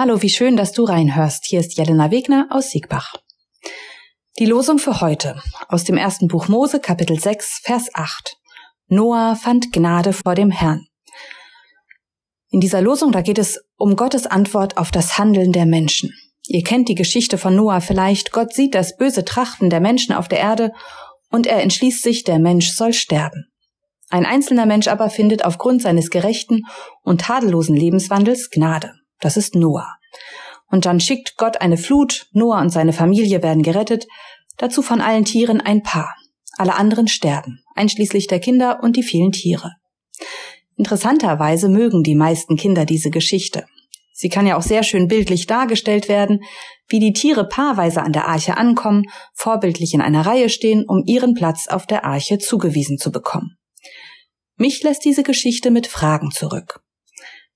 Hallo, wie schön, dass du reinhörst. Hier ist Jelena Wegner aus Siegbach. Die Losung für heute aus dem ersten Buch Mose, Kapitel 6, Vers 8. Noah fand Gnade vor dem Herrn. In dieser Losung, da geht es um Gottes Antwort auf das Handeln der Menschen. Ihr kennt die Geschichte von Noah vielleicht. Gott sieht das böse Trachten der Menschen auf der Erde und er entschließt sich, der Mensch soll sterben. Ein einzelner Mensch aber findet aufgrund seines gerechten und tadellosen Lebenswandels Gnade. Das ist Noah. Und dann schickt Gott eine Flut, Noah und seine Familie werden gerettet, dazu von allen Tieren ein Paar. Alle anderen sterben, einschließlich der Kinder und die vielen Tiere. Interessanterweise mögen die meisten Kinder diese Geschichte. Sie kann ja auch sehr schön bildlich dargestellt werden, wie die Tiere paarweise an der Arche ankommen, vorbildlich in einer Reihe stehen, um ihren Platz auf der Arche zugewiesen zu bekommen. Mich lässt diese Geschichte mit Fragen zurück.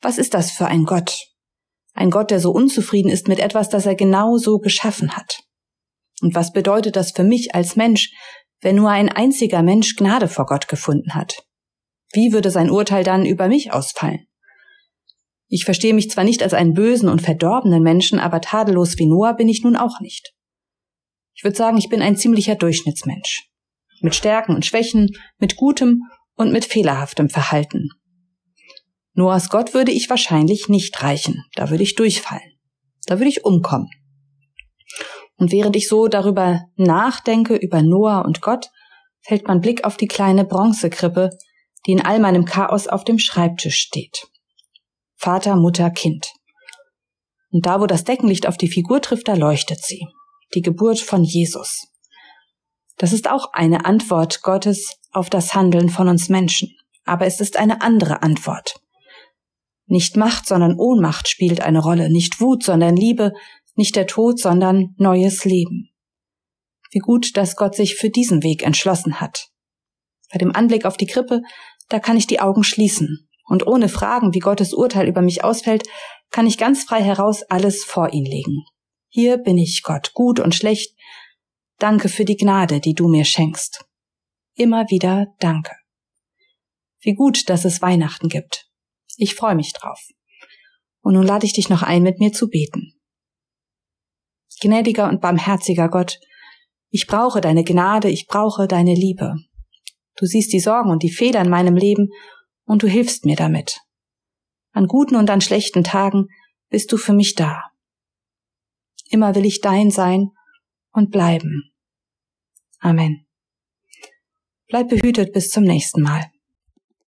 Was ist das für ein Gott? Ein Gott, der so unzufrieden ist mit etwas, das er genau so geschaffen hat. Und was bedeutet das für mich als Mensch, wenn nur ein einziger Mensch Gnade vor Gott gefunden hat? Wie würde sein Urteil dann über mich ausfallen? Ich verstehe mich zwar nicht als einen bösen und verdorbenen Menschen, aber tadellos wie Noah bin ich nun auch nicht. Ich würde sagen, ich bin ein ziemlicher Durchschnittsmensch. Mit Stärken und Schwächen, mit gutem und mit fehlerhaftem Verhalten. Noahs Gott würde ich wahrscheinlich nicht reichen. Da würde ich durchfallen. Da würde ich umkommen. Und während ich so darüber nachdenke, über Noah und Gott, fällt mein Blick auf die kleine Bronzekrippe, die in all meinem Chaos auf dem Schreibtisch steht. Vater, Mutter, Kind. Und da, wo das Deckenlicht auf die Figur trifft, da leuchtet sie. Die Geburt von Jesus. Das ist auch eine Antwort Gottes auf das Handeln von uns Menschen. Aber es ist eine andere Antwort. Nicht Macht, sondern Ohnmacht spielt eine Rolle, nicht Wut, sondern Liebe, nicht der Tod, sondern neues Leben. Wie gut, dass Gott sich für diesen Weg entschlossen hat. Bei dem Anblick auf die Krippe, da kann ich die Augen schließen, und ohne Fragen, wie Gottes Urteil über mich ausfällt, kann ich ganz frei heraus alles vor ihn legen. Hier bin ich, Gott, gut und schlecht. Danke für die Gnade, die du mir schenkst. Immer wieder danke. Wie gut, dass es Weihnachten gibt. Ich freue mich drauf. Und nun lade ich dich noch ein, mit mir zu beten. Gnädiger und barmherziger Gott, ich brauche deine Gnade, ich brauche deine Liebe. Du siehst die Sorgen und die Fehler in meinem Leben und du hilfst mir damit. An guten und an schlechten Tagen bist du für mich da. Immer will ich dein sein und bleiben. Amen. Bleib behütet bis zum nächsten Mal.